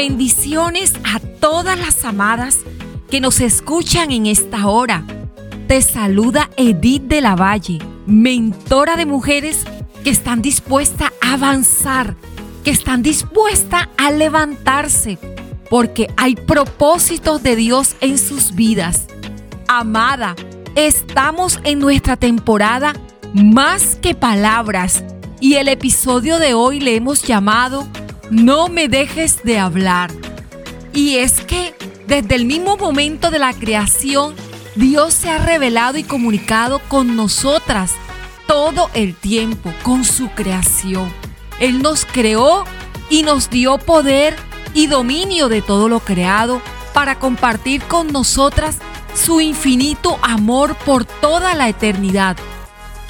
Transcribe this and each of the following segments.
Bendiciones a todas las amadas que nos escuchan en esta hora. Te saluda Edith de la Valle, mentora de mujeres que están dispuestas a avanzar, que están dispuestas a levantarse, porque hay propósitos de Dios en sus vidas. Amada, estamos en nuestra temporada Más que Palabras y el episodio de hoy le hemos llamado No me dejes de hablar. Y es que desde el mismo momento de la creación, Dios se ha revelado y comunicado con nosotras todo el tiempo, con su creación. Él nos creó y nos dio poder y dominio de todo lo creado para compartir con nosotras su infinito amor por toda la eternidad.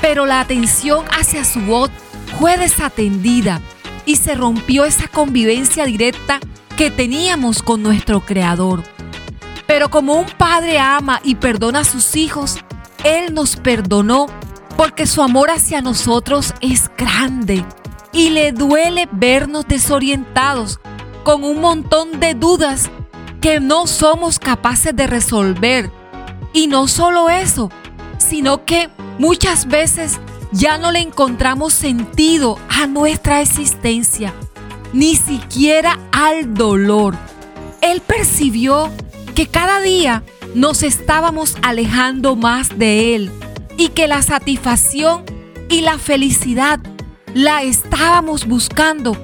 Pero la atención hacia su voz fue desatendida y se rompió esa convivencia directa que teníamos con nuestro Creador. Pero como un padre ama y perdona a sus hijos, Él nos perdonó porque su amor hacia nosotros es grande y le duele vernos desorientados con un montón de dudas que no somos capaces de resolver. Y no solo eso, sino que muchas veces ya no le encontramos sentido a nuestra existencia, ni siquiera al dolor. Él percibió que cada día nos estábamos alejando más de Él y que la satisfacción y la felicidad la estábamos buscando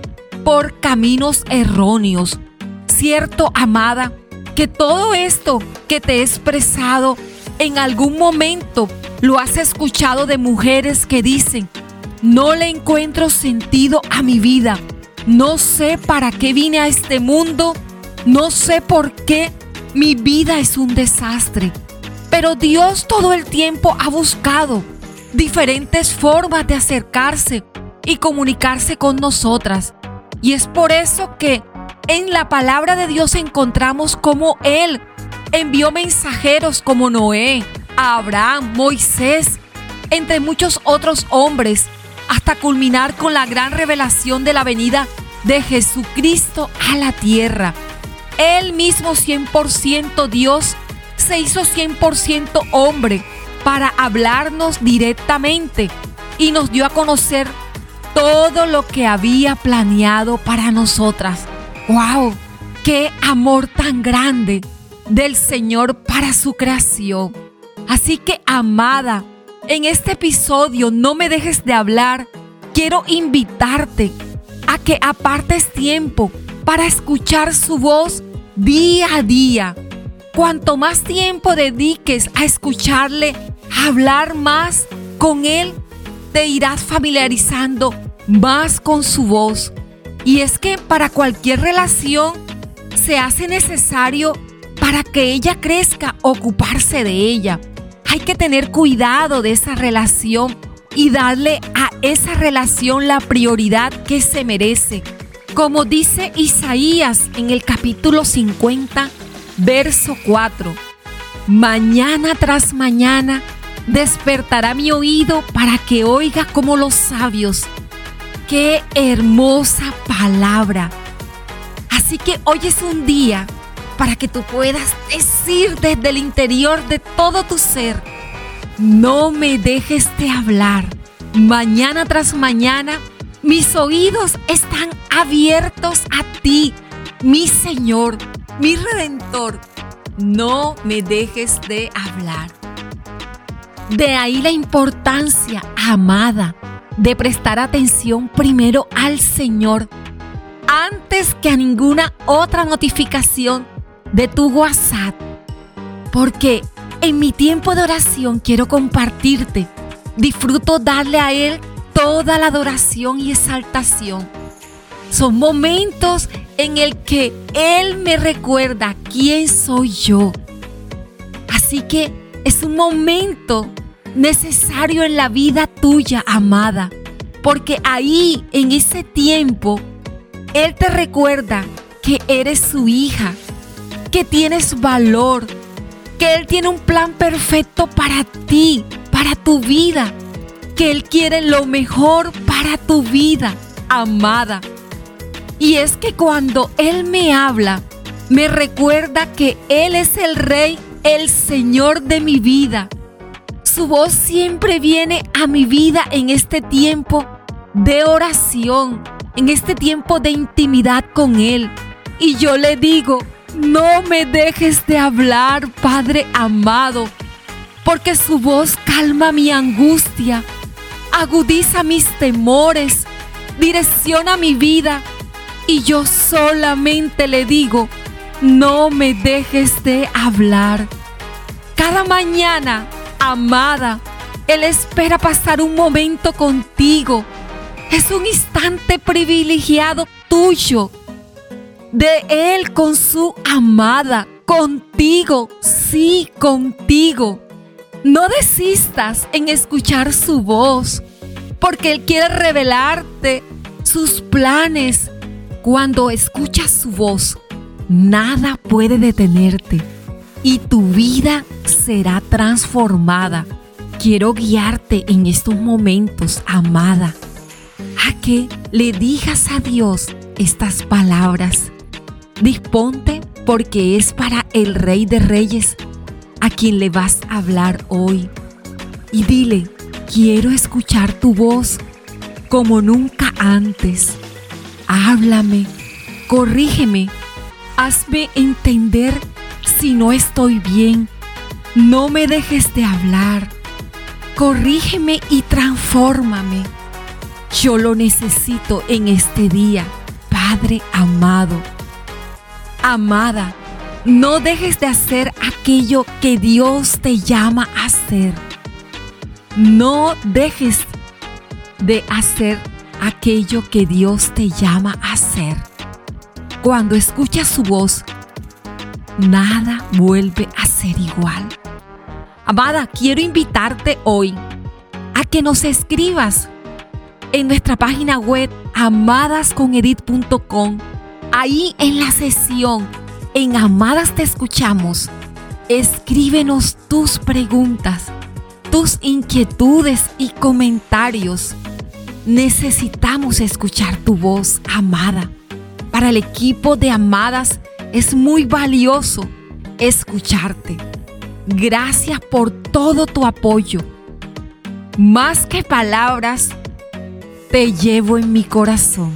por caminos erróneos. Cierto, amada, que todo esto que te he expresado en algún momento lo has escuchado de mujeres que dicen, no le encuentro sentido a mi vida, no sé para qué vine a este mundo, no sé por qué mi vida es un desastre. Pero Dios todo el tiempo ha buscado diferentes formas de acercarse y comunicarse con nosotras. Y es por eso que en la palabra de Dios encontramos cómo Él envió mensajeros como Noé, Abraham, Moisés, entre muchos otros hombres, hasta culminar con la gran revelación de la venida de Jesucristo a la tierra. Él mismo 100% Dios se hizo 100% hombre para hablarnos directamente y nos dio a conocer todo lo que había planeado para nosotras. ¡Wow! ¡Qué amor tan grande del Señor para su creación! Así que, amada, en este episodio no me dejes de hablar. Quiero invitarte a que apartes tiempo para escuchar su voz día a día. Cuanto más tiempo dediques a escucharle, hablar más con él, te irás familiarizando más con su voz. Y es que para cualquier relación se hace necesario para que ella crezca ocuparse de ella. Hay que tener cuidado de esa relación y darle a esa relación la prioridad que se merece. Como dice Isaías en el capítulo 50, verso 4, mañana tras mañana despertará mi oído para que oiga como los sabios. Qué hermosa palabra. Así que hoy es un día para que tú puedas decir desde el interior de todo tu ser, no me dejes de hablar. Mañana tras mañana, mis oídos están abiertos a ti, mi Señor, mi Redentor. No me dejes de hablar. De ahí la importancia, amada, de prestar atención primero al Señor antes que a ninguna otra notificación de tu WhatsApp. Porque en mi tiempo de oración quiero compartirte. Disfruto darle a Él toda la adoración y exaltación. Son momentos en el que Él me recuerda quién soy yo. Así que es un momento necesario en la vida tuya, amada. Porque ahí, en ese tiempo, Él te recuerda que eres su hija, que tienes valor, que Él tiene un plan perfecto para ti, para tu vida, que Él quiere lo mejor para tu vida, amada. Y es que cuando Él me habla, me recuerda que Él es el Rey, el Señor de mi vida. Su voz siempre viene a mi vida en este tiempo de oración, en este tiempo de intimidad con Él. Y yo le digo, no me dejes de hablar, Padre amado, porque su voz calma mi angustia, agudiza mis temores, direcciona mi vida. Y yo solamente le digo, no me dejes de hablar. Cada mañana, amada, Él espera pasar un momento contigo. Es un instante privilegiado tuyo. De Él con su amada, contigo, sí, contigo. No desistas en escuchar su voz, porque Él quiere revelarte sus planes. Cuando escuchas su voz, nada puede detenerte y tu vida será transformada. Quiero guiarte en estos momentos, amada, a que le digas a Dios estas palabras. Disponte porque es para el Rey de Reyes a quien le vas a hablar hoy. Y dile, quiero escuchar tu voz como nunca antes. Háblame, corrígeme Hazme entender si no estoy bien. No me dejes de hablar. Corrígeme y transfórmame. Yo lo necesito en este día, Padre amado. Amada, no dejes de hacer aquello que Dios te llama a hacer. No dejes de hacer aquello que Dios te llama a hacer. Cuando escuchas su voz, nada vuelve a ser igual. Amada, quiero invitarte hoy a que nos escribas en nuestra página web amadasconedit.com. Ahí en la sesión, en Amadas te escuchamos, escríbenos tus preguntas, tus inquietudes y comentarios. Necesitamos escuchar tu voz, amada. Para el equipo de Amadas es muy valioso escucharte. Gracias por todo tu apoyo. Más que palabras, te llevo en mi corazón.